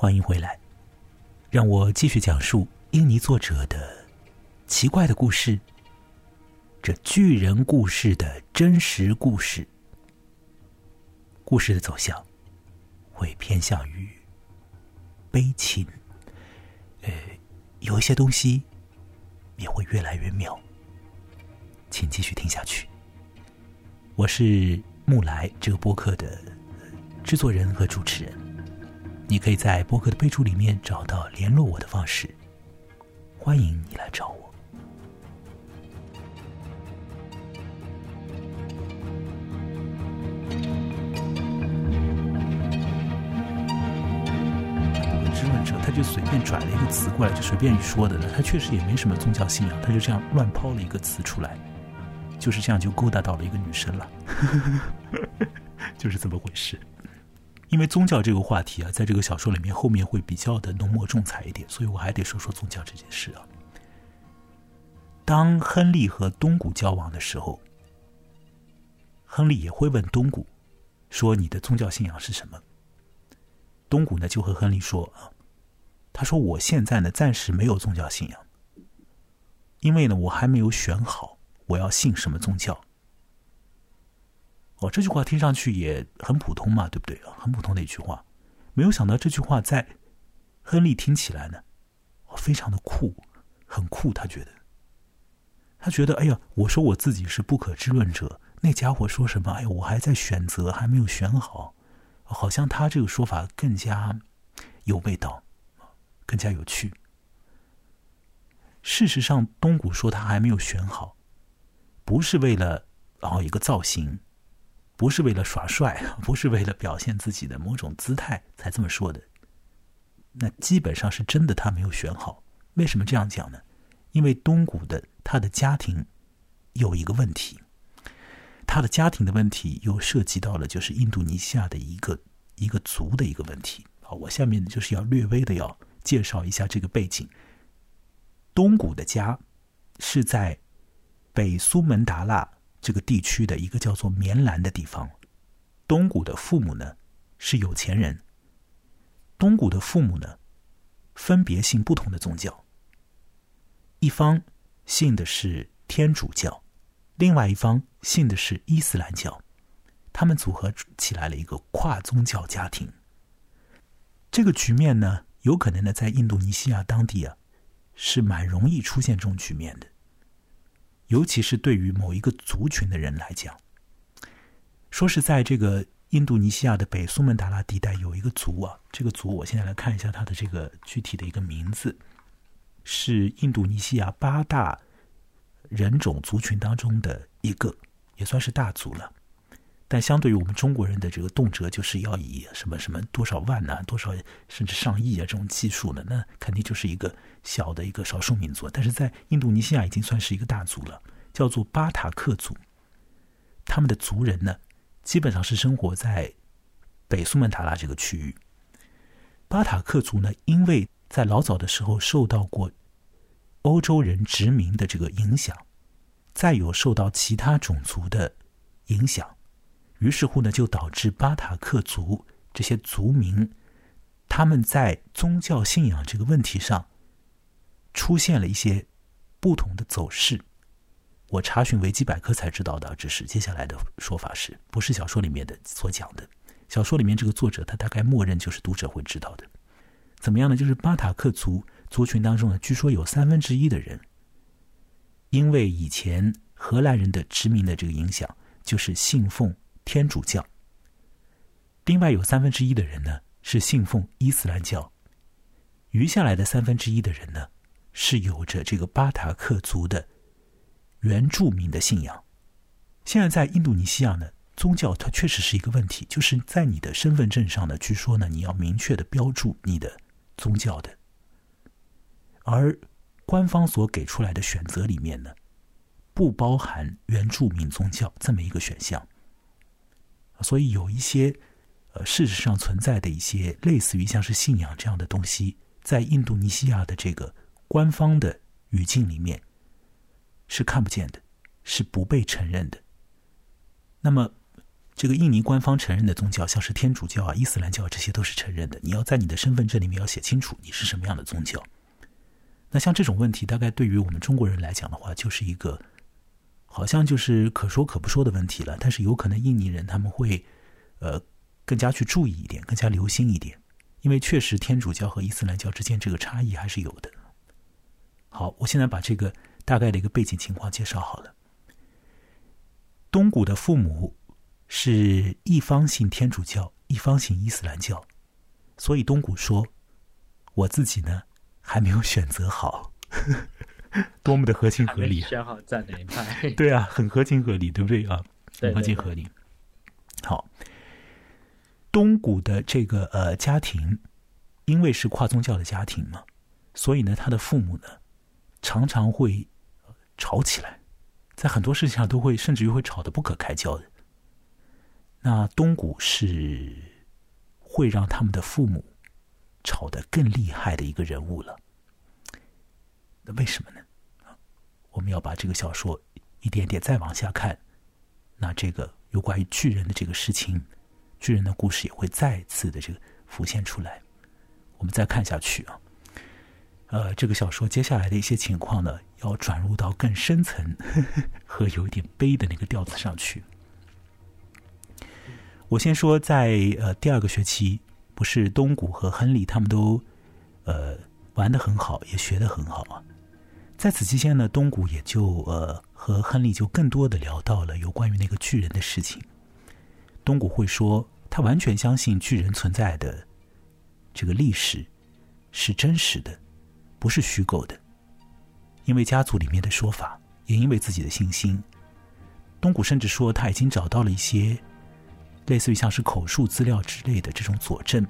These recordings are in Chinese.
欢迎回来，让我继续讲述印尼作者的奇怪的故事。这巨人故事的真实故事，故事的走向会偏向于悲情，呃，有一些东西也会越来越妙，请继续听下去。我是木来这个播客的制作人和主持人，你可以在博客的备注里面找到联络我的方式，欢迎你来找我。他就随便转了一个词过来，就随便说的了。他确实也没什么宗教信仰，他就这样乱抛了一个词出来，就是这样就勾搭到了一个女生了，就是这么回事。因为宗教这个话题啊，在这个小说里面后面会比较的浓墨重彩一点，所以我还得说说宗教这件事啊。当亨利和东谷交往的时候，亨利也会问东谷说：“你的宗教信仰是什么？”东谷呢就和亨利说啊。他说：“我现在呢，暂时没有宗教信仰，因为呢，我还没有选好我要信什么宗教。”哦，这句话听上去也很普通嘛，对不对很普通的一句话，没有想到这句话在亨利听起来呢，非常的酷，很酷。他觉得，他觉得，哎呀，我说我自己是不可知论者，那家伙说什么？哎呀，我还在选择，还没有选好，好像他这个说法更加有味道。更加有趣。事实上，东谷说他还没有选好，不是为了哦一个造型，不是为了耍帅，不是为了表现自己的某种姿态才这么说的。那基本上是真的，他没有选好。为什么这样讲呢？因为东谷的他的家庭有一个问题，他的家庭的问题又涉及到了就是印度尼西亚的一个一个族的一个问题。好，我下面就是要略微的要。介绍一下这个背景。东谷的家是在北苏门答腊这个地区的一个叫做棉兰的地方。东谷的父母呢是有钱人。东谷的父母呢分别信不同的宗教，一方信的是天主教，另外一方信的是伊斯兰教。他们组合起来了一个跨宗教家庭。这个局面呢？有可能呢，在印度尼西亚当地啊，是蛮容易出现这种局面的，尤其是对于某一个族群的人来讲。说是在这个印度尼西亚的北苏门答腊地带有一个族啊，这个族我现在来看一下它的这个具体的一个名字，是印度尼西亚八大人种族群当中的一个，也算是大族了。但相对于我们中国人的这个动辄就是要以什么什么多少万呐，多少甚至上亿啊这种技术呢，那肯定就是一个小的一个少数民族。但是在印度尼西亚已经算是一个大族了，叫做巴塔克族。他们的族人呢，基本上是生活在北苏门答腊这个区域。巴塔克族呢，因为在老早的时候受到过欧洲人殖民的这个影响，再有受到其他种族的影响。于是乎呢，就导致巴塔克族这些族民，他们在宗教信仰这个问题上出现了一些不同的走势。我查询维基百科才知道的，只是接下来的说法是不是小说里面的所讲的？小说里面这个作者他大概默认就是读者会知道的。怎么样呢？就是巴塔克族族群当中呢，据说有三分之一的人，因为以前荷兰人的殖民的这个影响，就是信奉。天主教，另外有三分之一的人呢是信奉伊斯兰教，余下来的三分之一的人呢是有着这个巴塔克族的原住民的信仰。现在在印度尼西亚呢，宗教它确实是一个问题，就是在你的身份证上呢，据说呢你要明确的标注你的宗教的，而官方所给出来的选择里面呢，不包含原住民宗教这么一个选项。所以有一些，呃，事实上存在的一些类似于像是信仰这样的东西，在印度尼西亚的这个官方的语境里面是看不见的，是不被承认的。那么，这个印尼官方承认的宗教，像是天主教啊、伊斯兰教，这些都是承认的。你要在你的身份证里面要写清楚你是什么样的宗教。那像这种问题，大概对于我们中国人来讲的话，就是一个好像就是可说可不说的问题了。但是有可能印尼人他们会呃更加去注意一点，更加留心一点，因为确实天主教和伊斯兰教之间这个差异还是有的。好，我现在把这个大概的一个背景情况介绍好了。东谷的父母。是一方信天主教，一方信伊斯兰教，所以东谷说：“我自己呢还没有选择好，多么的合情合理。”选好站哪一派？对啊，很合情合理，对不对啊？很合情合理。好，东谷的这个呃家庭，因为是跨宗教的家庭嘛，所以呢，他的父母呢常常会吵起来，在很多事情上都会，甚至于会吵得不可开交的。那东谷是会让他们的父母吵得更厉害的一个人物了。为什么呢？我们要把这个小说一点点再往下看，那这个有关于巨人的这个事情，巨人的故事也会再次的这个浮现出来。我们再看下去啊，呃，这个小说接下来的一些情况呢，要转入到更深层 和有一点悲的那个调子上去。我先说，在呃第二个学期，不是东谷和亨利他们都呃玩的很好，也学的很好啊。在此期间呢，东谷也就呃和亨利就更多的聊到了有关于那个巨人的事情。东谷会说，他完全相信巨人存在的这个历史是真实的，不是虚构的。因为家族里面的说法，也因为自己的信心，东谷甚至说他已经找到了一些。类似于像是口述资料之类的这种佐证，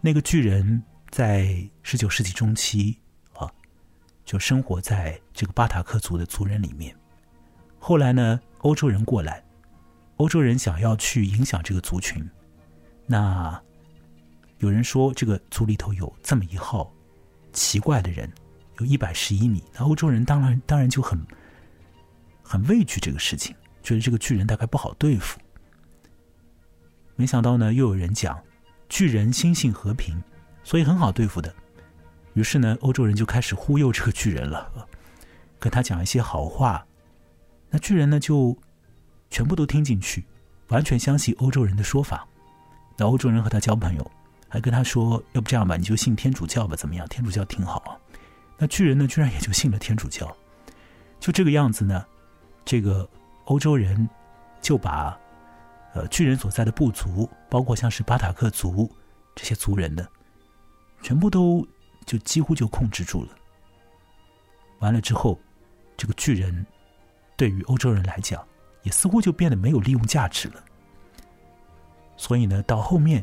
那个巨人在十九世纪中期，就生活在这个巴塔克族的族人里面。后来呢，欧洲人过来，欧洲人想要去影响这个族群。那有人说，这个族里头有这么一号奇怪的人，有一百十一米。那欧洲人当然当然就很很畏惧这个事情，觉得这个巨人大概不好对付。没想到呢，又有人讲巨人心性和平，所以很好对付的。于是呢，欧洲人就开始忽悠这个巨人了，跟他讲一些好话。那巨人呢，就全部都听进去，完全相信欧洲人的说法。那欧洲人和他交朋友，还跟他说：“要不这样吧，你就信天主教吧，怎么样？天主教挺好。”那巨人呢，居然也就信了天主教。就这个样子呢，这个欧洲人就把。呃，巨人所在的部族，包括像是巴塔克族这些族人的，全部都就几乎就控制住了。完了之后，这个巨人对于欧洲人来讲，也似乎就变得没有利用价值了。所以呢，到后面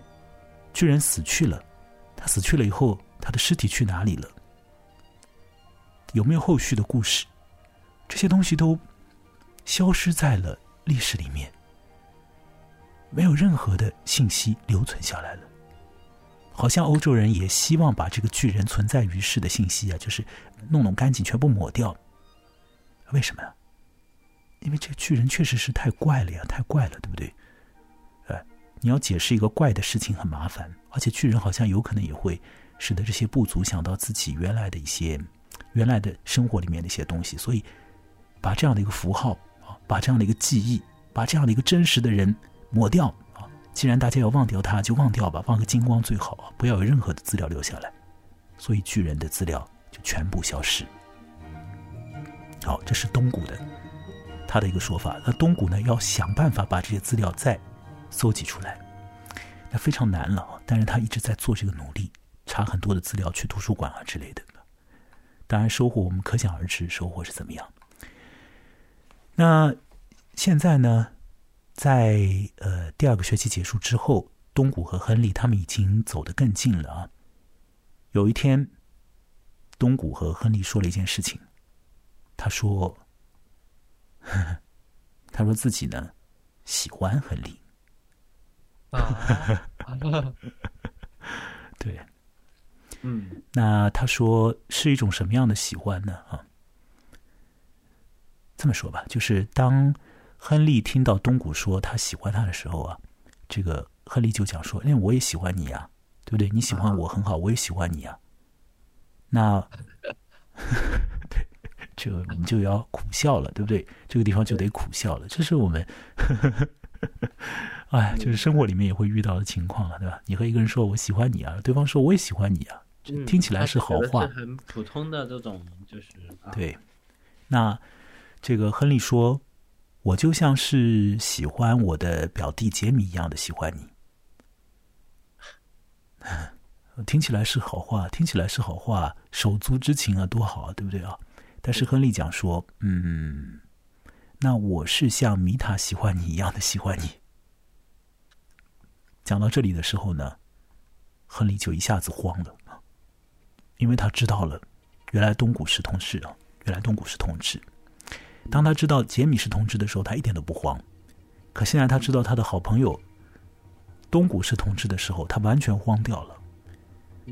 巨人死去了，他死去了以后，他的尸体去哪里了？有没有后续的故事？这些东西都消失在了历史里面。没有任何的信息留存下来了，好像欧洲人也希望把这个巨人存在于世的信息啊，就是弄弄干净，全部抹掉。为什么呀？因为这个巨人确实是太怪了呀，太怪了，对不对？哎，你要解释一个怪的事情很麻烦，而且巨人好像有可能也会使得这些部族想到自己原来的一些原来的生活里面的一些东西，所以把这样的一个符号啊，把这样的一个记忆，把这样的一个真实的人。抹掉！既然大家要忘掉他，就忘掉吧，忘个精光最好！不要有任何的资料留下来。所以巨人的资料就全部消失。好，这是东谷的他的一个说法。那东谷呢，要想办法把这些资料再搜集出来，那非常难了！但是他一直在做这个努力，查很多的资料，去图书馆啊之类的。当然，收获我们可想而知，收获是怎么样。那现在呢？在呃第二个学期结束之后，东谷和亨利他们已经走得更近了啊。有一天，东谷和亨利说了一件事情，他说：“呵 呵他说自己呢喜欢亨利。”啊，对，嗯，那他说是一种什么样的喜欢呢？啊，这么说吧，就是当。亨利听到东谷说他喜欢他的时候啊，这个亨利就讲说：“因为我也喜欢你啊，对不对？你喜欢我很好，我也喜欢你啊。”那，对，这个我们就要苦笑了，对不对？这个地方就得苦笑了。这是我们，哎，就是生活里面也会遇到的情况了，对吧？你和一个人说“我喜欢你啊”，对方说“我也喜欢你啊”，听起来是好话，很普通的这种，就是对。那这个亨利说。我就像是喜欢我的表弟杰米一样的喜欢你，听起来是好话，听起来是好话，手足之情啊，多好啊，对不对啊？但是亨利讲说，嗯，那我是像米塔喜欢你一样的喜欢你。讲到这里的时候呢，亨利就一下子慌了因为他知道了，原来东谷是同事啊，原来东谷是同志。当他知道杰米是同志的时候，他一点都不慌。可现在他知道他的好朋友东谷是同志的时候，他完全慌掉了。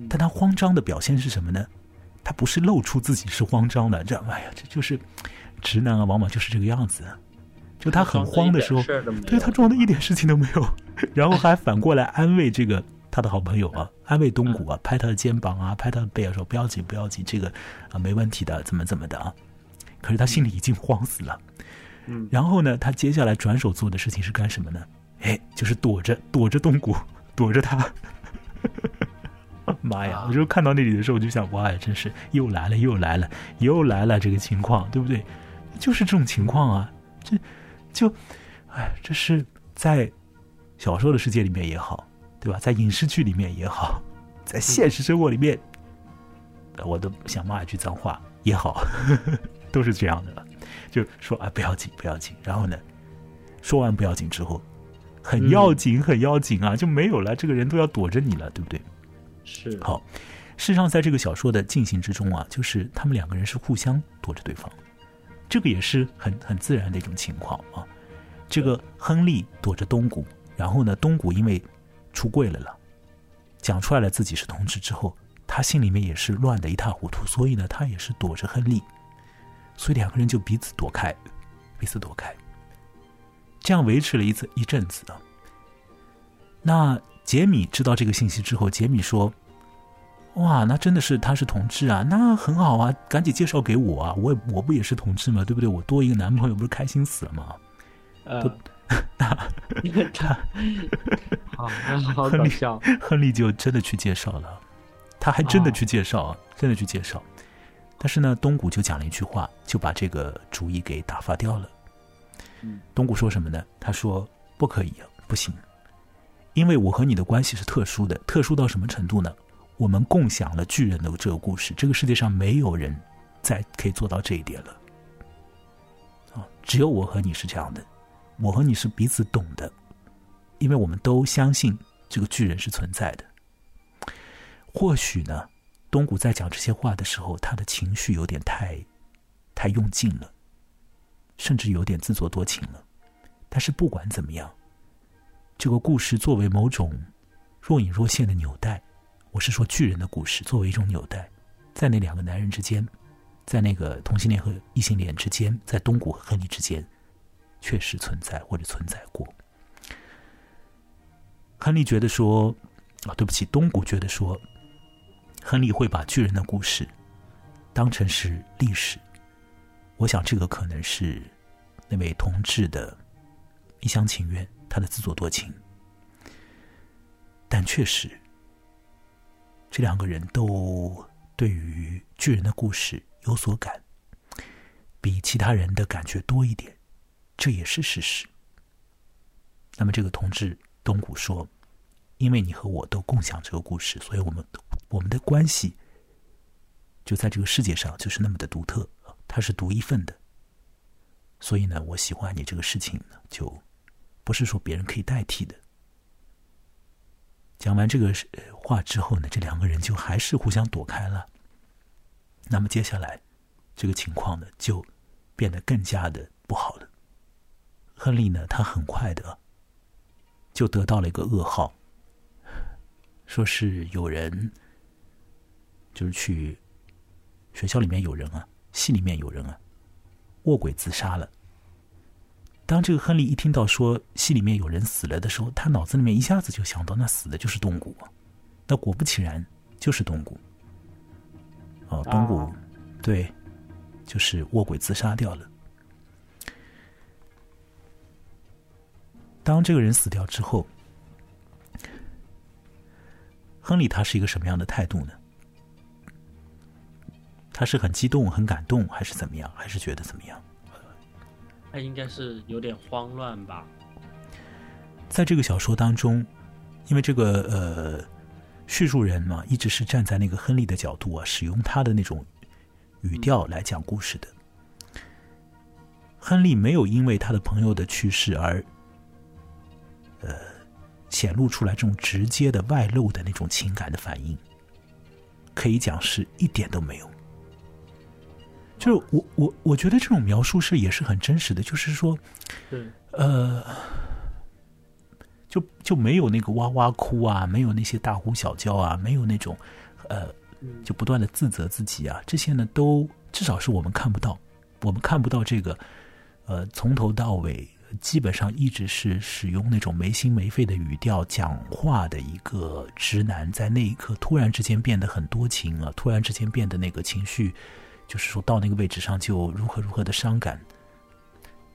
但他慌张的表现是什么呢？他不是露出自己是慌张的，这哎呀，这就是直男啊，往往就是这个样子。就他很慌的时候，对他装的一点事情都没有，然后还反过来安慰这个他的好朋友啊，安慰东谷啊，拍他的肩膀啊，拍他的背啊，说不要紧，不要紧，这个啊没问题的，怎么怎么的啊。可是他心里已经慌死了，嗯，然后呢，他接下来转手做的事情是干什么呢？哎，就是躲着躲着东谷，躲着他。妈呀！我就看到那里的时候，我就想，哇，真是又来了，又来了，又来了这个情况，对不对？就是这种情况啊，这就，哎，这是在小说的世界里面也好，对吧？在影视剧里面也好，在现实生活里面，我都想骂一句脏话也好。都是这样的，就说啊不要紧不要紧，然后呢，说完不要紧之后，很要紧很要紧啊，就没有了，这个人都要躲着你了，对不对？是好，事实上在这个小说的进行之中啊，就是他们两个人是互相躲着对方，这个也是很很自然的一种情况啊。这个亨利躲着东谷，然后呢，东谷因为出柜了了，讲出来了自己是同志之后，他心里面也是乱的一塌糊涂，所以呢，他也是躲着亨利。所以两个人就彼此躲开，彼此躲开，这样维持了一次一阵子啊。那杰米知道这个信息之后，杰米说：“哇，那真的是他是同志啊，那很好啊，赶紧介绍给我啊，我我不也是同志吗？对不对？我多一个男朋友，不是开心死了吗？”呃，他 好，好搞笑。亨利就真的去介绍了，他还真的去介绍，真的去介绍。但是呢，东谷就讲了一句话，就把这个主意给打发掉了。东谷说什么呢？他说：“不可以啊，不行，因为我和你的关系是特殊的，特殊到什么程度呢？我们共享了巨人的这个故事，这个世界上没有人再可以做到这一点了。啊，只有我和你是这样的，我和你是彼此懂的，因为我们都相信这个巨人是存在的。或许呢。”东谷在讲这些话的时候，他的情绪有点太，太用尽了，甚至有点自作多情了。但是不管怎么样，这个故事作为某种若隐若现的纽带，我是说巨人的故事作为一种纽带，在那两个男人之间，在那个同性恋和异性恋之间，在东谷和亨利之间，确实存在或者存在过。亨利觉得说，啊，对不起，东谷觉得说。亨利会把巨人的故事当成是历史，我想这个可能是那位同志的一厢情愿，他的自作多情。但确实，这两个人都对于巨人的故事有所感，比其他人的感觉多一点，这也是事实。那么，这个同志东谷说：“因为你和我都共享这个故事，所以我们。”我们的关系就在这个世界上就是那么的独特，它是独一份的。所以呢，我喜欢你这个事情呢，就不是说别人可以代替的。讲完这个话之后呢，这两个人就还是互相躲开了。那么接下来这个情况呢，就变得更加的不好了。亨利呢，他很快的就得到了一个噩耗，说是有人。就是去学校里面有人啊，戏里面有人啊，卧轨自杀了。当这个亨利一听到说戏里面有人死了的时候，他脑子里面一下子就想到，那死的就是东谷。那果不其然，就是东谷。哦，东谷，对，就是卧轨自杀掉了。当这个人死掉之后，亨利他是一个什么样的态度呢？他是很激动、很感动，还是怎么样？还是觉得怎么样？他应该是有点慌乱吧。在这个小说当中，因为这个呃叙述人嘛，一直是站在那个亨利的角度啊，使用他的那种语调来讲故事的。亨利没有因为他的朋友的去世而。呃，显露出来这种直接的外露的那种情感的反应，可以讲是一点都没有。就是我我我觉得这种描述是也是很真实的，就是说，呃，就就没有那个哇哇哭啊，没有那些大呼小叫啊，没有那种呃，就不断的自责自己啊，这些呢都至少是我们看不到，我们看不到这个呃从头到尾。基本上一直是使用那种没心没肺的语调讲话的一个直男，在那一刻突然之间变得很多情啊，突然之间变得那个情绪，就是说到那个位置上就如何如何的伤感。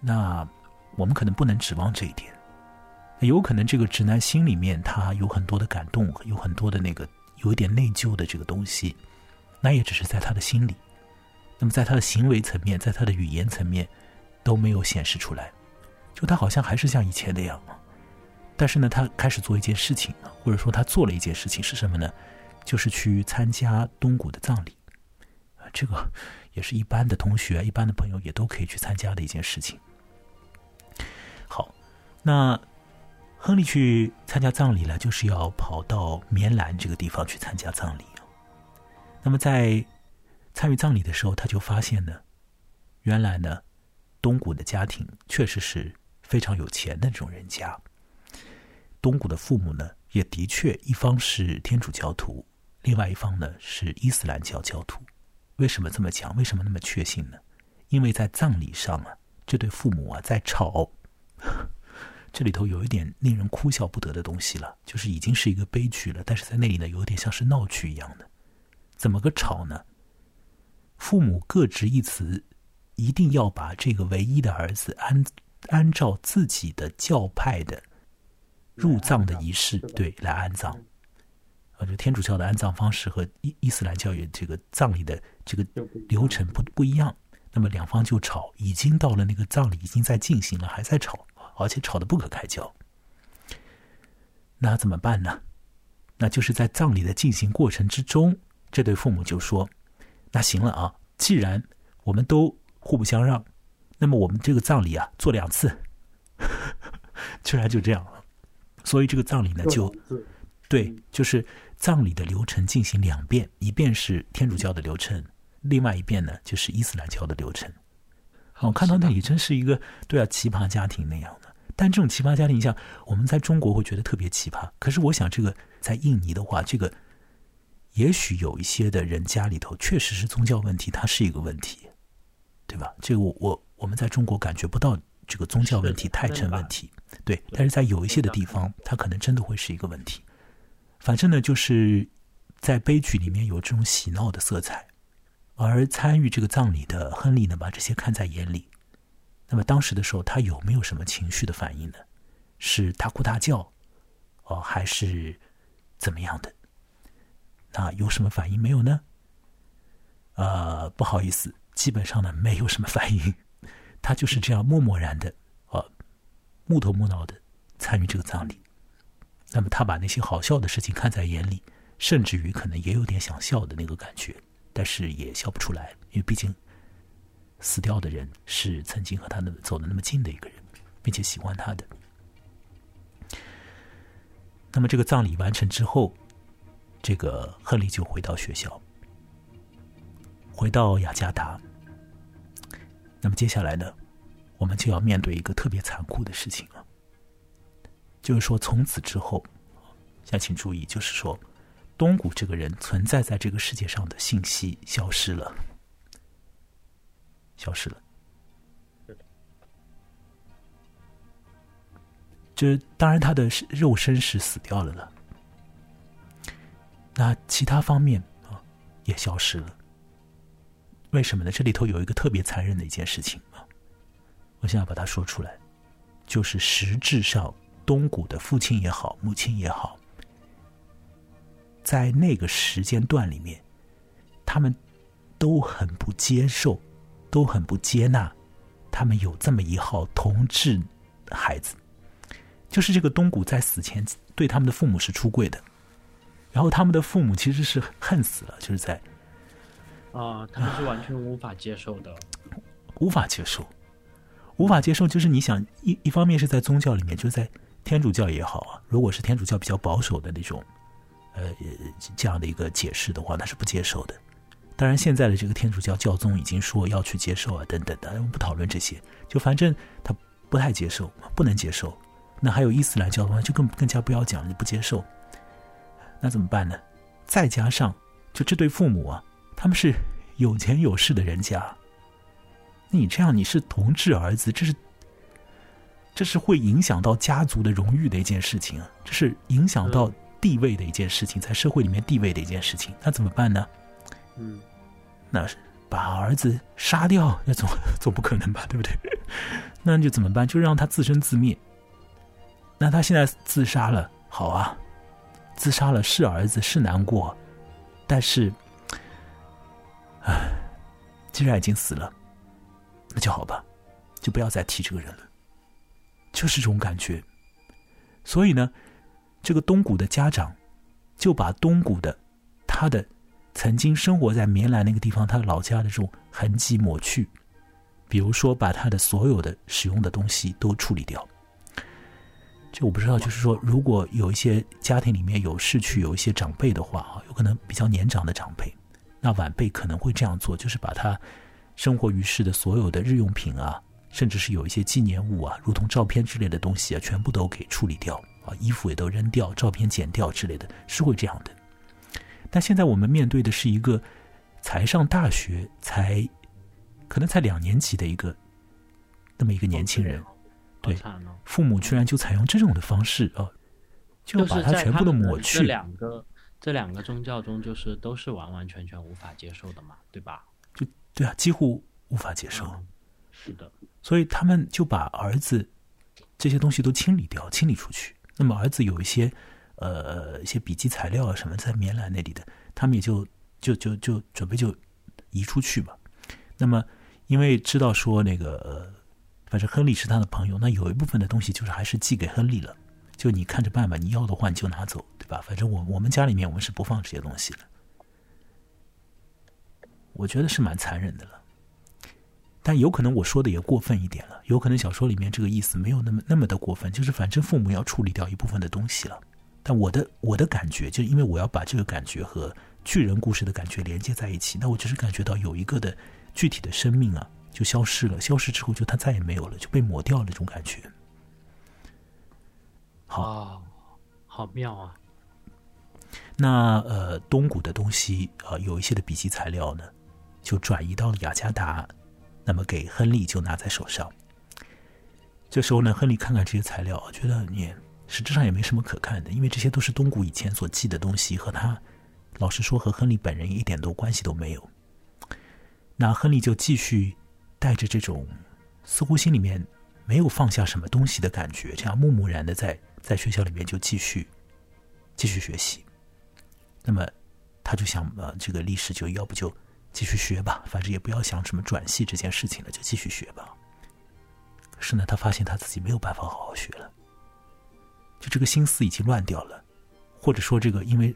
那我们可能不能指望这一点，有可能这个直男心里面他有很多的感动，有很多的那个有一点内疚的这个东西，那也只是在他的心里，那么在他的行为层面，在他的语言层面都没有显示出来。就他好像还是像以前那样但是呢，他开始做一件事情或者说他做了一件事情是什么呢？就是去参加东谷的葬礼啊，这个也是一般的同学、一般的朋友也都可以去参加的一件事情。好，那亨利去参加葬礼了，就是要跑到棉兰这个地方去参加葬礼那么在参与葬礼的时候，他就发现呢，原来呢，东谷的家庭确实是。非常有钱的这种人家，东谷的父母呢，也的确一方是天主教徒，另外一方呢是伊斯兰教教徒。为什么这么讲？为什么那么确信呢？因为在葬礼上啊，这对父母啊在吵，这里头有一点令人哭笑不得的东西了，就是已经是一个悲剧了，但是在那里呢，有点像是闹剧一样的。怎么个吵呢？父母各执一词，一定要把这个唯一的儿子安。按照自己的教派的入葬的仪式，对，来安葬。啊，就天主教的安葬方式和伊伊斯兰教也这个葬礼的这个流程不不一样。那么两方就吵，已经到了那个葬礼已经在进行了，还在吵，而且吵得不可开交。那怎么办呢？那就是在葬礼的进行过程之中，这对父母就说：“那行了啊，既然我们都互不相让。”那么我们这个葬礼啊，做两次，居然就这样了。所以这个葬礼呢，就对，就是葬礼的流程进行两遍，一遍是天主教的流程，另外一遍呢就是伊斯兰教的流程。我看到那里真是一个对啊奇葩家庭那样的。但这种奇葩家庭，像我们在中国会觉得特别奇葩，可是我想这个在印尼的话，这个也许有一些的人家里头确实是宗教问题，它是一个问题，对吧？这个我我。我们在中国感觉不到这个宗教问题太成问题，对，但是在有一些的地方，它可能真的会是一个问题。反正呢，就是在悲剧里面有这种喜闹的色彩，而参与这个葬礼的亨利呢，把这些看在眼里。那么当时的时候，他有没有什么情绪的反应呢？是大哭大叫，哦，还是怎么样的？那有什么反应没有呢？呃，不好意思，基本上呢，没有什么反应。他就是这样默默然的，啊，木头木脑的参与这个葬礼。那么他把那些好笑的事情看在眼里，甚至于可能也有点想笑的那个感觉，但是也笑不出来，因为毕竟死掉的人是曾经和他那走的那么近的一个人，并且喜欢他的。那么这个葬礼完成之后，这个亨利就回到学校，回到雅加达。那么接下来呢，我们就要面对一个特别残酷的事情了，就是说从此之后，想请注意，就是说东谷这个人存在在这个世界上的信息消失了，消失了。这当然他的肉身是死掉了了，那其他方面啊也消失了。为什么呢？这里头有一个特别残忍的一件事情啊，我现在把它说出来，就是实质上东谷的父亲也好，母亲也好，在那个时间段里面，他们都很不接受，都很不接纳，他们有这么一号同志孩子，就是这个东谷在死前对他们的父母是出柜的，然后他们的父母其实是恨死了，就是在。啊，他们是完全无法接受的，无法接受，无法接受。就是你想一一方面是在宗教里面，就在天主教也好啊，如果是天主教比较保守的那种，呃，这样的一个解释的话，那是不接受的。当然，现在的这个天主教教宗已经说要去接受啊，等等的，我们不讨论这些。就反正他不太接受，不能接受。那还有伊斯兰教的话，就更更加不要讲，你不接受，那怎么办呢？再加上就这对父母啊。他们是有钱有势的人家，你这样你是同志儿子，这是这是会影响到家族的荣誉的一件事情啊，这是影响到地位的一件事情，在社会里面地位的一件事情，那怎么办呢？嗯，那是把儿子杀掉，那总 总不可能吧，对不对？那就怎么办？就让他自生自灭。那他现在自杀了，好啊，自杀了是儿子是难过，但是。唉，既然已经死了，那就好吧，就不要再提这个人了，就是这种感觉。所以呢，这个东谷的家长就把东谷的他的曾经生活在棉兰那个地方，他的老家的这种痕迹抹去，比如说把他的所有的使用的东西都处理掉。这我不知道，就是说，如果有一些家庭里面有逝去有一些长辈的话啊，有可能比较年长的长辈。那晚辈可能会这样做，就是把他生活于世的所有的日用品啊，甚至是有一些纪念物啊，如同照片之类的东西啊，全部都给处理掉啊，衣服也都扔掉，照片剪掉之类的，是会这样的。但现在我们面对的是一个才上大学、才可能才两年级的一个那么一个年轻人，对，父母居然就采用这种的方式啊，就把他全部都抹去两个。这两个宗教中，就是都是完完全全无法接受的嘛，对吧？就对啊，几乎无法接受。是的，所以他们就把儿子这些东西都清理掉，清理出去。那么儿子有一些呃一些笔记材料啊什么在棉兰那里的，他们也就就就就准备就移出去吧。那么因为知道说那个反正亨利是他的朋友，那有一部分的东西就是还是寄给亨利了。就你看着办吧，你要的话你就拿走，对吧？反正我我们家里面我们是不放这些东西的。我觉得是蛮残忍的了，但有可能我说的也过分一点了。有可能小说里面这个意思没有那么那么的过分，就是反正父母要处理掉一部分的东西了。但我的我的感觉，就因为我要把这个感觉和巨人故事的感觉连接在一起，那我就是感觉到有一个的具体的生命啊，就消失了。消失之后，就它再也没有了，就被抹掉了，这种感觉。好，好妙啊！那呃，东谷的东西啊，有一些的笔记材料呢，就转移到了雅加达，那么给亨利就拿在手上。这时候呢，亨利看看这些材料，觉得也实质上也没什么可看的，因为这些都是东谷以前所记的东西，和他老实说和亨利本人一点都关系都没有。那亨利就继续带着这种似乎心里面没有放下什么东西的感觉，这样木木然的在。在学校里面就继续继续学习，那么他就想呃，这个历史就要不就继续学吧，反正也不要想什么转系这件事情了，就继续学吧。可是呢，他发现他自己没有办法好好学了，就这个心思已经乱掉了，或者说这个因为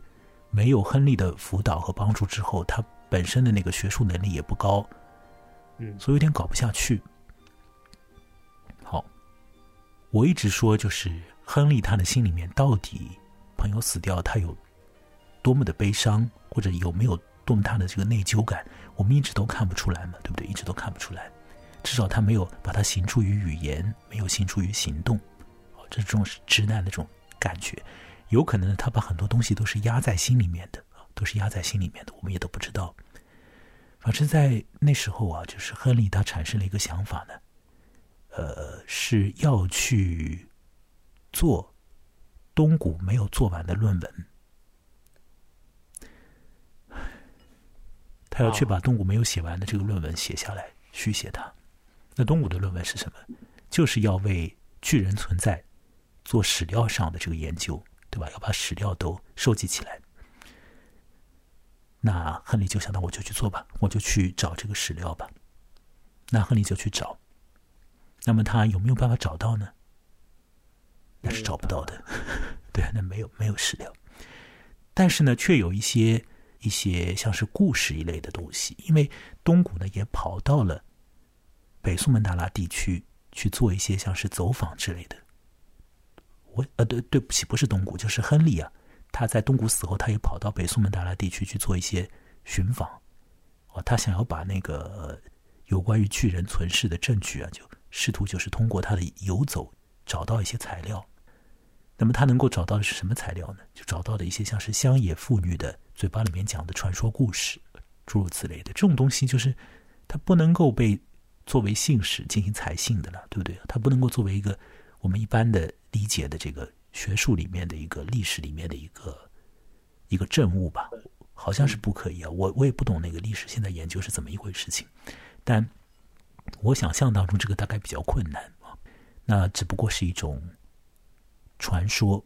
没有亨利的辅导和帮助之后，他本身的那个学术能力也不高，嗯，所以有点搞不下去。好，我一直说就是。亨利他的心里面到底朋友死掉，他有多么的悲伤，或者有没有多么大的这个内疚感，我们一直都看不出来嘛，对不对？一直都看不出来，至少他没有把它行出于语言，没有行出于行动，哦，这种是直男的这种感觉，有可能他把很多东西都是压在心里面的，都是压在心里面的，我们也都不知道。反正，在那时候啊，就是亨利他产生了一个想法呢，呃，是要去。做东谷没有做完的论文。他要去把东谷没有写完的这个论文写下来，续写它。那东谷的论文是什么？就是要为巨人存在做史料上的这个研究，对吧？要把史料都收集起来。那亨利就想到，我就去做吧，我就去找这个史料吧。那亨利就去找。那么他有没有办法找到呢？那是找不到的。对，那没有没有史料。但是呢，却有一些一些像是故事一类的东西，因为东谷呢也跑到了北苏门答腊地区去做一些像是走访之类的。我呃，对对不起，不是东谷，就是亨利啊。他在东谷死后，他也跑到北苏门答腊地区去做一些寻访。哦，他想要把那个有关于巨人存世的证据啊，就试图就是通过他的游走找到一些材料。那么他能够找到的是什么材料呢？就找到的一些像是乡野妇女的嘴巴里面讲的传说故事，诸如此类的这种东西，就是它不能够被作为信史进行采信的了，对不对？它不能够作为一个我们一般的理解的这个学术里面的一个历史里面的一个一个证物吧？好像是不可以啊。我我也不懂那个历史现在研究是怎么一回事情，但我想象当中这个大概比较困难啊。那只不过是一种。传说，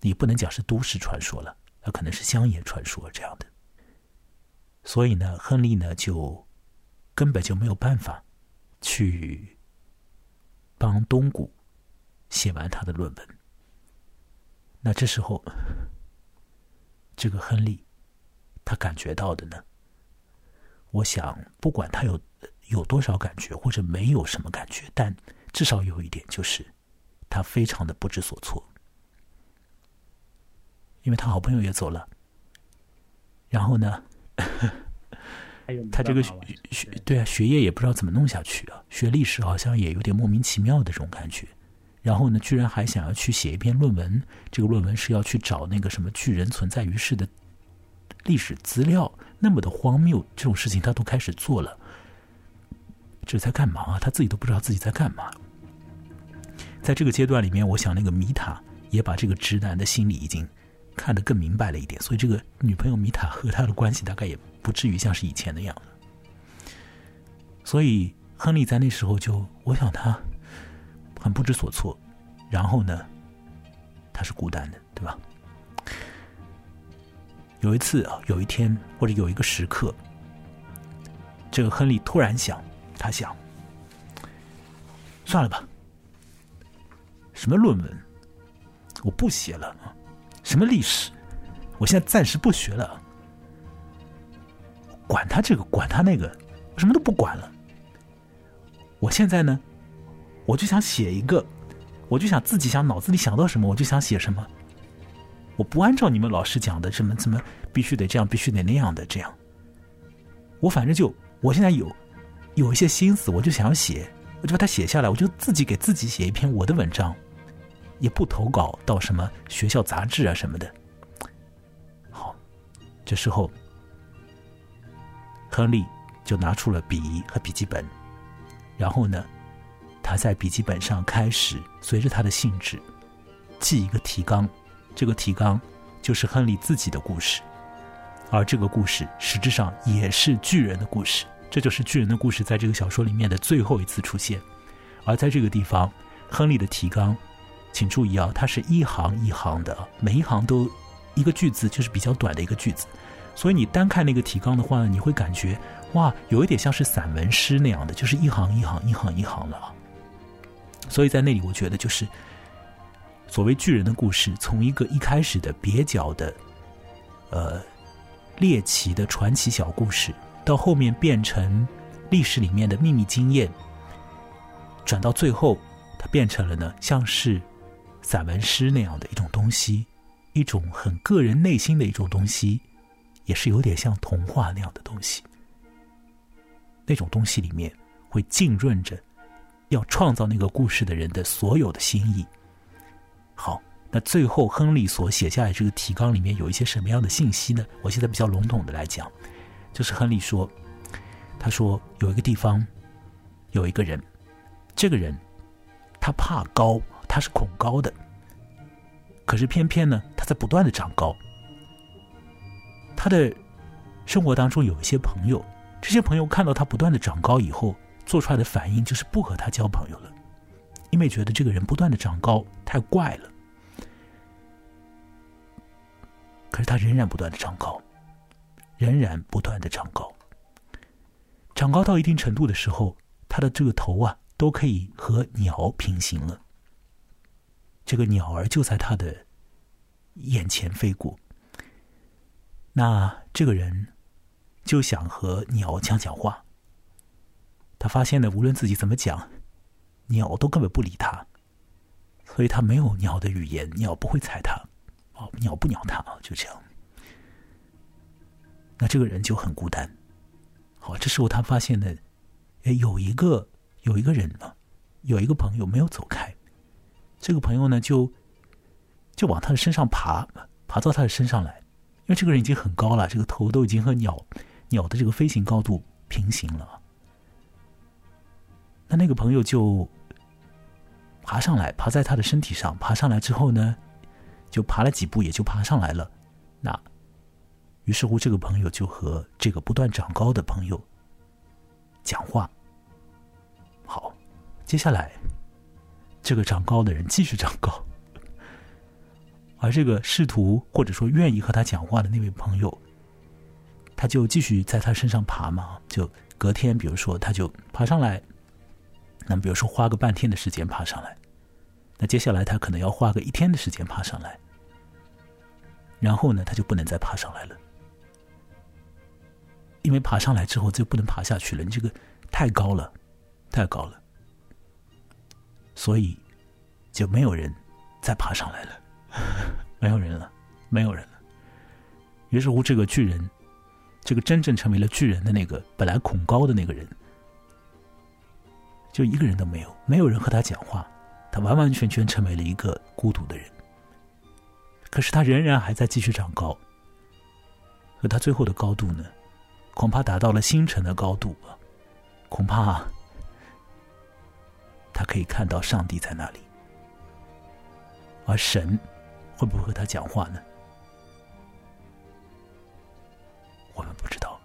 你不能讲是都市传说了，那可能是乡野传说这样的。所以呢，亨利呢就根本就没有办法去帮东谷写完他的论文。那这时候，这个亨利他感觉到的呢，我想不管他有有多少感觉，或者没有什么感觉，但至少有一点就是。他非常的不知所措，因为他好朋友也走了，然后呢，他这个学学对啊，学业也不知道怎么弄下去啊，学历史好像也有点莫名其妙的这种感觉，然后呢，居然还想要去写一篇论文，这个论文是要去找那个什么巨人存在于世的历史资料，那么的荒谬，这种事情他都开始做了，这在干嘛啊？他自己都不知道自己在干嘛。在这个阶段里面，我想那个米塔也把这个直男的心理已经看得更明白了一点，所以这个女朋友米塔和他的关系大概也不至于像是以前那样了。所以亨利在那时候就，我想他很不知所措，然后呢，他是孤单的，对吧？有一次啊，有一天或者有一个时刻，这个亨利突然想，他想，算了吧。什么论文？我不写了！什么历史？我现在暂时不学了。管他这个，管他那个，我什么都不管了。我现在呢，我就想写一个，我就想自己想脑子里想到什么，我就想写什么。我不按照你们老师讲的什么怎么必须得这样，必须得那样的这样。我反正就我现在有有一些心思，我就想要写，我就把它写下来，我就自己给自己写一篇我的文章。也不投稿到什么学校杂志啊什么的。好，这时候，亨利就拿出了笔和笔记本，然后呢，他在笔记本上开始随着他的兴致记一个提纲。这个提纲就是亨利自己的故事，而这个故事实质上也是巨人的故事。这就是巨人的故事在这个小说里面的最后一次出现。而在这个地方，亨利的提纲。请注意啊，它是一行一行的，每一行都一个句子，就是比较短的一个句子。所以你单看那个提纲的话，你会感觉哇，有一点像是散文诗那样的，就是一行一行、一行一行的啊。所以在那里，我觉得就是所谓巨人的故事，从一个一开始的蹩脚的、呃猎奇的传奇小故事，到后面变成历史里面的秘密经验，转到最后，它变成了呢，像是。散文诗那样的一种东西，一种很个人内心的一种东西，也是有点像童话那样的东西。那种东西里面会浸润着要创造那个故事的人的所有的心意。好，那最后亨利所写下来这个提纲里面有一些什么样的信息呢？我现在比较笼统的来讲，就是亨利说，他说有一个地方有一个人，这个人他怕高。他是恐高的，可是偏偏呢，他在不断的长高。他的生活当中有一些朋友，这些朋友看到他不断的长高以后，做出来的反应就是不和他交朋友了，因为觉得这个人不断的长高太怪了。可是他仍然不断的长高，仍然不断的长高。长高到一定程度的时候，他的这个头啊，都可以和鸟平行了。这个鸟儿就在他的眼前飞过。那这个人就想和鸟讲讲话。他发现呢，无论自己怎么讲，鸟都根本不理他，所以他没有鸟的语言，鸟不会睬他，哦，鸟不鸟他啊，就这样。那这个人就很孤单。好，这时候他发现呢，哎，有一个有一个人呢，有一个朋友没有走开。这个朋友呢，就就往他的身上爬，爬到他的身上来，因为这个人已经很高了，这个头都已经和鸟鸟的这个飞行高度平行了。那那个朋友就爬上来，爬在他的身体上，爬上来之后呢，就爬了几步，也就爬上来了。那。于是乎，这个朋友就和这个不断长高的朋友讲话。好，接下来这个长高的人继续长高，而这个试图或者说愿意和他讲话的那位朋友，他就继续在他身上爬嘛。就隔天，比如说，他就爬上来，那么比如说花个半天的时间爬上来，那接下来他可能要花个一天的时间爬上来，然后呢，他就不能再爬上来了。因为爬上来之后就不能爬下去了，你这个太高了，太高了，所以就没有人再爬上来了，没有人了，没有人了。于是乎，这个巨人，这个真正成为了巨人的那个本来恐高的那个人，就一个人都没有，没有人和他讲话，他完完全全成为了一个孤独的人。可是他仍然还在继续长高，而他最后的高度呢？恐怕达到了星辰的高度吧，恐怕他可以看到上帝在那里，而神会不会和他讲话呢？我们不知道。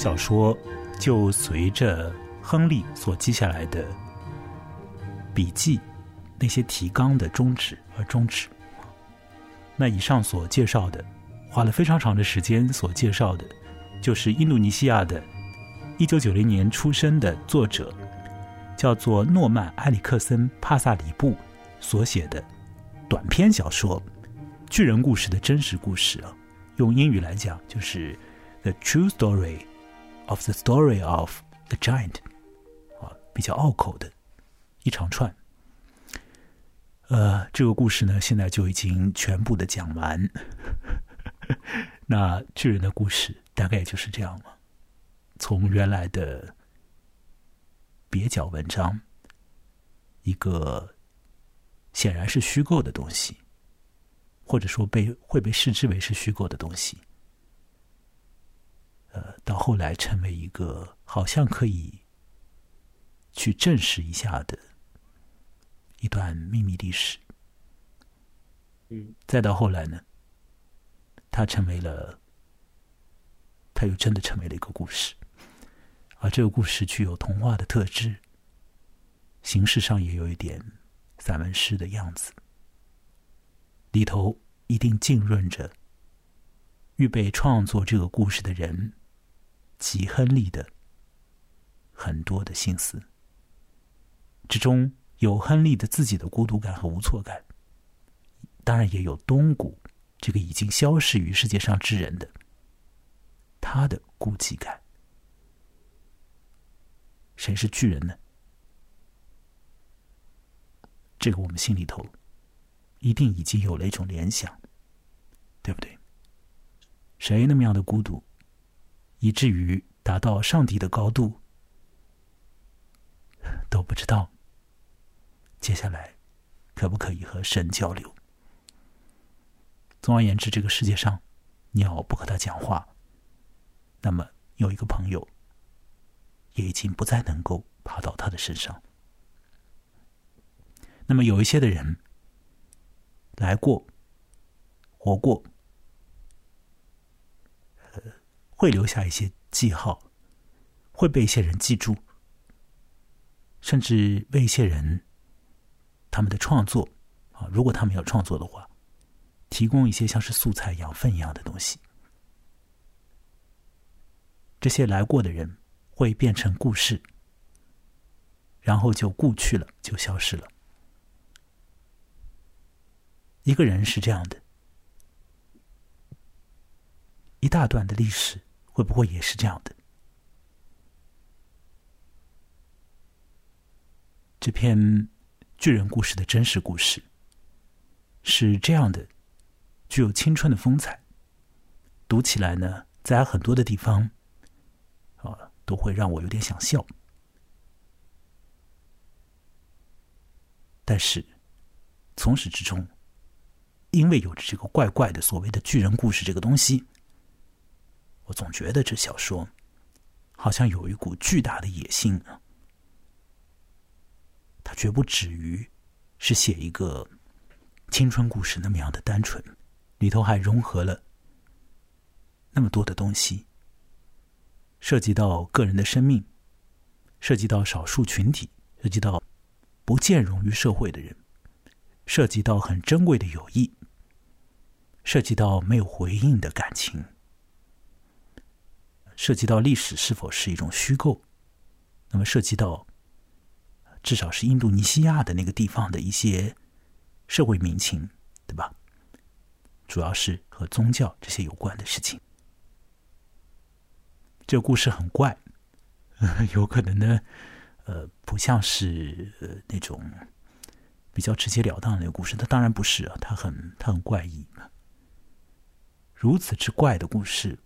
小说就随着亨利所记下来的笔记那些提纲的终止而终止。那以上所介绍的，花了非常长的时间所介绍的，就是印度尼西亚的1990年出生的作者，叫做诺曼·埃里克森·帕萨里布所写的短篇小说《巨人故事》的真实故事啊，用英语来讲就是《The True Story》。Of the story of the giant，啊，比较拗口的一长串。呃，这个故事呢，现在就已经全部的讲完。那巨人的故事大概也就是这样了。从原来的蹩脚文章，一个显然是虚构的东西，或者说被会被视之为是虚构的东西。呃，到后来成为一个好像可以去证实一下的一段秘密历史。嗯，再到后来呢，它成为了，它又真的成为了一个故事，而这个故事具有童话的特质，形式上也有一点散文诗的样子，里头一定浸润着预备创作这个故事的人。吉亨利的很多的心思，之中有亨利的自己的孤独感和无措感，当然也有东谷这个已经消失于世界上之人的他的孤寂感。谁是巨人呢？这个我们心里头一定已经有了一种联想，对不对？谁那么样的孤独，以至于达到上帝的高度 都不知道，接下来可不可以和神交流？总而言之，这个世界上，鸟不和他讲话，那么有一个朋友也已经不再能够爬到他的身上。那么有一些的人来过、活过，呃，会留下一些记号，会被一些人记住，甚至为一些人他们的创作啊，如果他们要创作的话。提供一些像是素材、养分一样的东西，这些来过的人会变成故事，然后就故去了，就消失了。一个人是这样的，一大段的历史会不会也是这样的？这篇巨人故事的真实故事是这样的。具有青春的风采，读起来呢，在很多的地方，啊，都会让我有点想笑。但是，从始至终，因为有着这个怪怪的所谓的巨人故事这个东西，我总觉得这小说好像有一股巨大的野心啊，它绝不止于是写一个青春故事那么样的单纯。里头还融合了那么多的东西，涉及到个人的生命，涉及到少数群体，涉及到不见容于社会的人，涉及到很珍贵的友谊，涉及到没有回应的感情，涉及到历史是否是一种虚构，那么涉及到至少是印度尼西亚的那个地方的一些社会民情，对吧？主要是和宗教这些有关的事情。这个故事很怪，有可能呢，呃，不像是呃那种比较直截了当的那个故事。它当然不是啊，它很它很怪异。如此之怪的故事，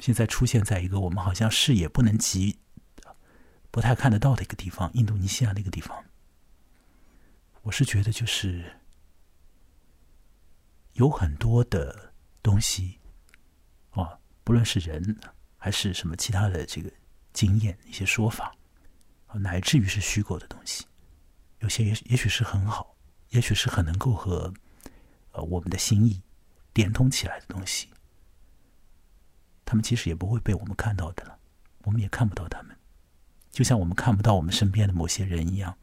现在出现在一个我们好像视野不能及、不太看得到的一个地方——印度尼西亚那个地方。我是觉得就是。有很多的东西，啊，不论是人还是什么其他的这个经验、一些说法，啊，乃至于是虚构的东西，有些也也许是很好，也许是很能够和呃我们的心意连通起来的东西，他们其实也不会被我们看到的了，我们也看不到他们，就像我们看不到我们身边的某些人一样，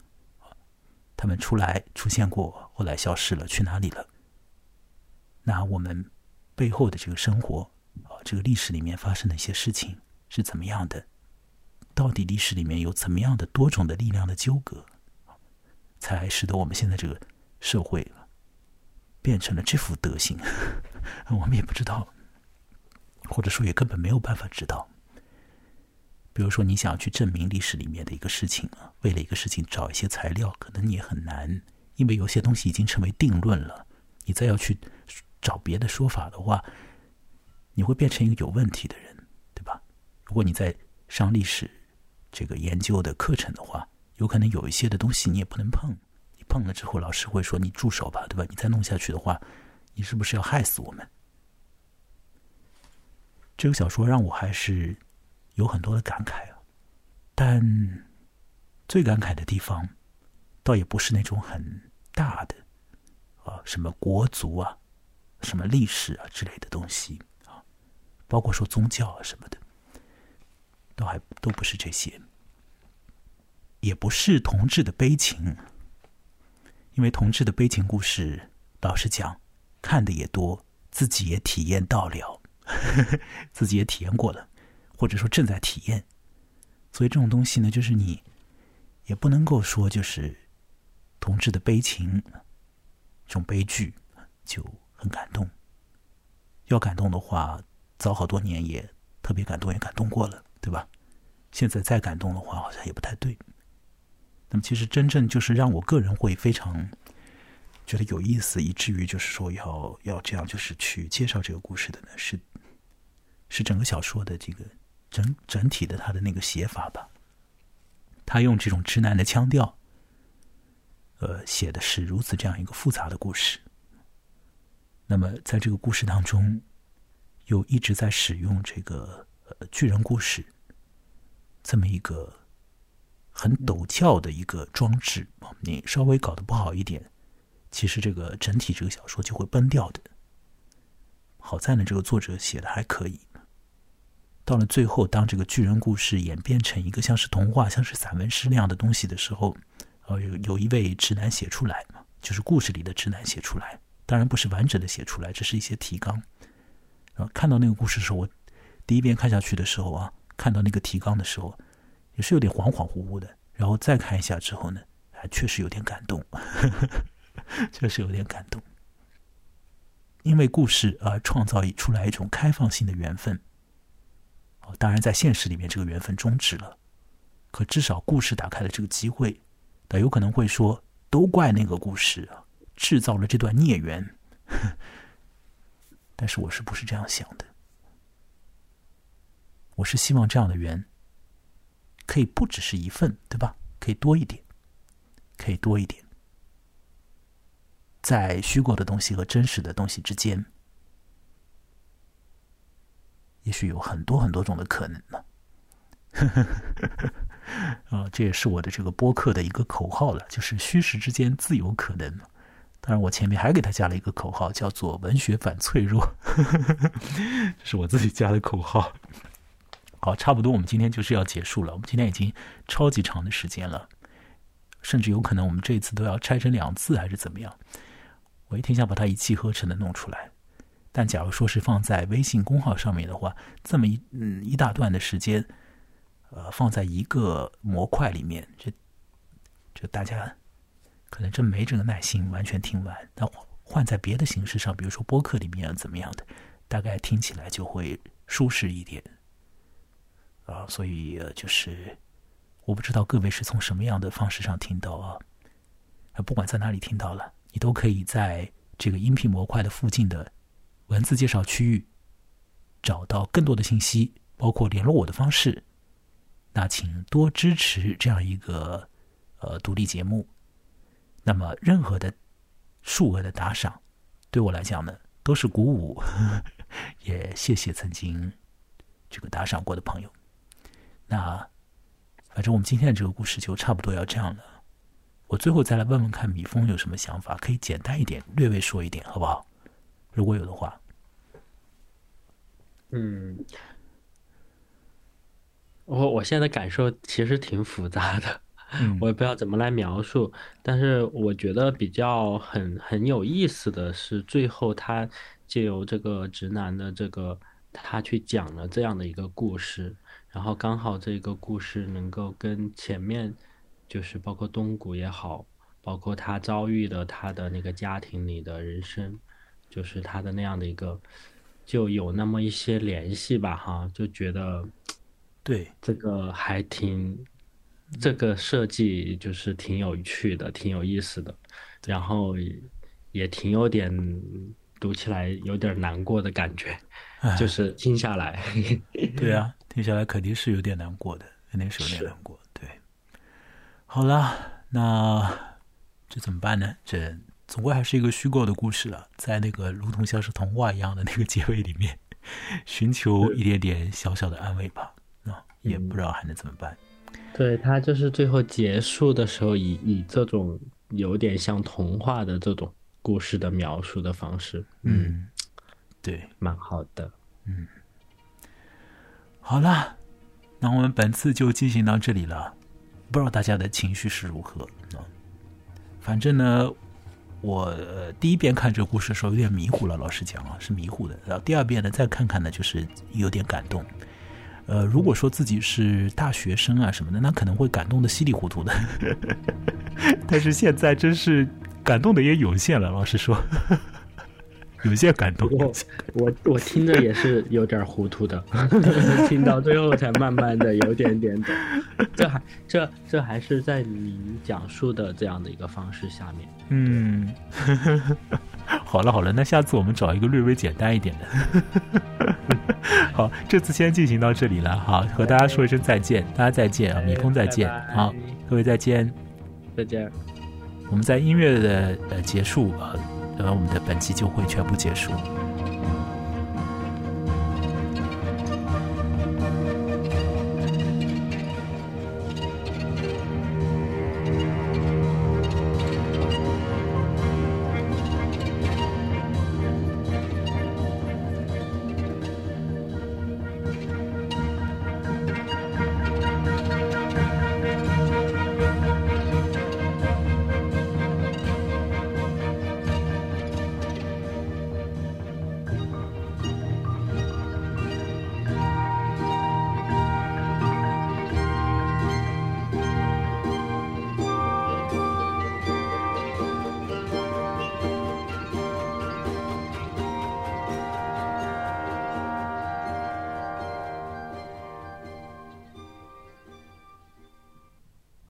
他们出来出现过，后来消失了，去哪里了？那我们背后的这个生活啊，这个历史里面发生的一些事情是怎么样的？到底历史里面有怎么样的多种的力量的纠葛，才使得我们现在这个社会变成了这副德行？我们也不知道，或者说也根本没有办法知道。比如说，你想要去证明历史里面的一个事情啊，为了一个事情找一些材料，可能你也很难，因为有些东西已经成为定论了，你再要去。找别的说法的话，你会变成一个有问题的人，对吧？如果你在上历史这个研究的课程的话，有可能有一些的东西你也不能碰，你碰了之后，老师会说你住手吧，对吧？你再弄下去的话，你是不是要害死我们？这个小说让我还是有很多的感慨啊，但最感慨的地方，倒也不是那种很大的啊，什么国族啊。什么历史啊之类的东西啊，包括说宗教啊什么的，都还都不是这些，也不是同志的悲情，因为同志的悲情故事，老实讲，看的也多，自己也体验到了，自己也体验过了，或者说正在体验，所以这种东西呢，就是你也不能够说就是同志的悲情，这种悲剧就。很感动，要感动的话，早好多年也特别感动，也感动过了，对吧？现在再感动的话，好像也不太对。那么，其实真正就是让我个人会非常觉得有意思，以至于就是说要要这样就是去介绍这个故事的呢，是是整个小说的这个整整体的他的那个写法吧。他用这种直男的腔调，呃，写的是如此这样一个复杂的故事。那么，在这个故事当中，又一直在使用这个呃巨人故事这么一个。很陡峭的一个装置你稍微搞得不好一点，其实这个整体这个小说就会崩掉的。好在呢，这个作者写的还可以。到了最后，当这个巨人故事演变成一个像是童话、像是散文诗那样的东西的时候，呃，有有一位直男写出来嘛，就是故事里的直男写出来，当然不是完整的写出来，这是一些提纲。然后看到那个故事的时候，我第一遍看下去的时候啊，看到那个提纲的时候。也是有点恍恍惚惚的，然后再看一下之后呢，还确实有点感动，确实有点感动。因为故事而创造出来一种开放性的缘分。哦，当然在现实里面这个缘分终止了，可至少故事打开了这个机会。但有可能会说，都怪那个故事啊，制造了这段孽缘。但是我是不是这样想的？我是希望这样的缘。可以不只是一份，对吧？可以多一点，可以多一点，在虚构的东西和真实的东西之间，也许有很多很多种的可能呢。啊，这也是我的这个播客的一个口号了，就是虚实之间自有可能。当然，我前面还给他加了一个口号，叫做“文学反脆弱”，这是我自己加的口号。好，差不多，我们今天就是要结束了。我们今天已经超级长的时间了，甚至有可能我们这一次都要拆成两次，还是怎么样？我也挺想把它一气呵成的弄出来。但假如说是放在微信公号上面的话，这么一嗯一大段的时间，呃，放在一个模块里面，这这大家可能真没这个耐心完全听完。那换在别的形式上，比如说播客里面怎么样的，大概听起来就会舒适一点。啊，所以呃就是我不知道各位是从什么样的方式上听到啊，不管在哪里听到了，你都可以在这个音频模块的附近的文字介绍区域找到更多的信息，包括联络我的方式。那请多支持这样一个呃独立节目。那么任何的数额的打赏，对我来讲呢都是鼓舞呵呵，也谢谢曾经这个打赏过的朋友。那，反正我们今天的这个故事就差不多要这样了。我最后再来问问看，米峰有什么想法，可以简单一点、略微说一点，好不好？如果有的话。嗯，我我现在感受其实挺复杂的，我也不知道怎么来描述。但是我觉得比较很很有意思的是，最后他借由这个直男的这个，他去讲了这样的一个故事。然后刚好这个故事能够跟前面，就是包括东谷也好，包括他遭遇的他的那个家庭里的人生，就是他的那样的一个，就有那么一些联系吧，哈，就觉得，对这个还挺，这个设计就是挺有趣的，挺有意思的，然后也挺有点读起来有点难过的感觉，就是听下来，对啊。听下来肯定是有点难过的，肯定是有点难过。对，好了，那这怎么办呢？这总归还是一个虚构的故事了，在那个如同像是童话一样的那个结尾里面，寻求一点点小小的安慰吧。那也不知道还能怎么办。对他就是最后结束的时候，以以这种有点像童话的这种故事的描述的方式，嗯，对，蛮好的，嗯。好了，那我们本次就进行到这里了。不知道大家的情绪是如何啊？反正呢，我第一遍看这个故事的时候有点迷糊了，老实讲啊，是迷糊的。然后第二遍呢，再看看呢，就是有点感动。呃，如果说自己是大学生啊什么的，那可能会感动的稀里糊涂的。但是现在真是感动的也有限了，老实说，有些感动。我我我听着也是有点糊涂的，听到最后才慢慢的有点点懂。这还这这还是在您讲述的这样的一个方式下面。嗯，好了好了，那下次我们找一个略微简单一点的。好，这次先进行到这里了。好，和大家说一声再见，大家再见啊，米峰再见。好，各位再见，再见。我们在音乐的呃结束呃，那么，我们的本期就会全部结束。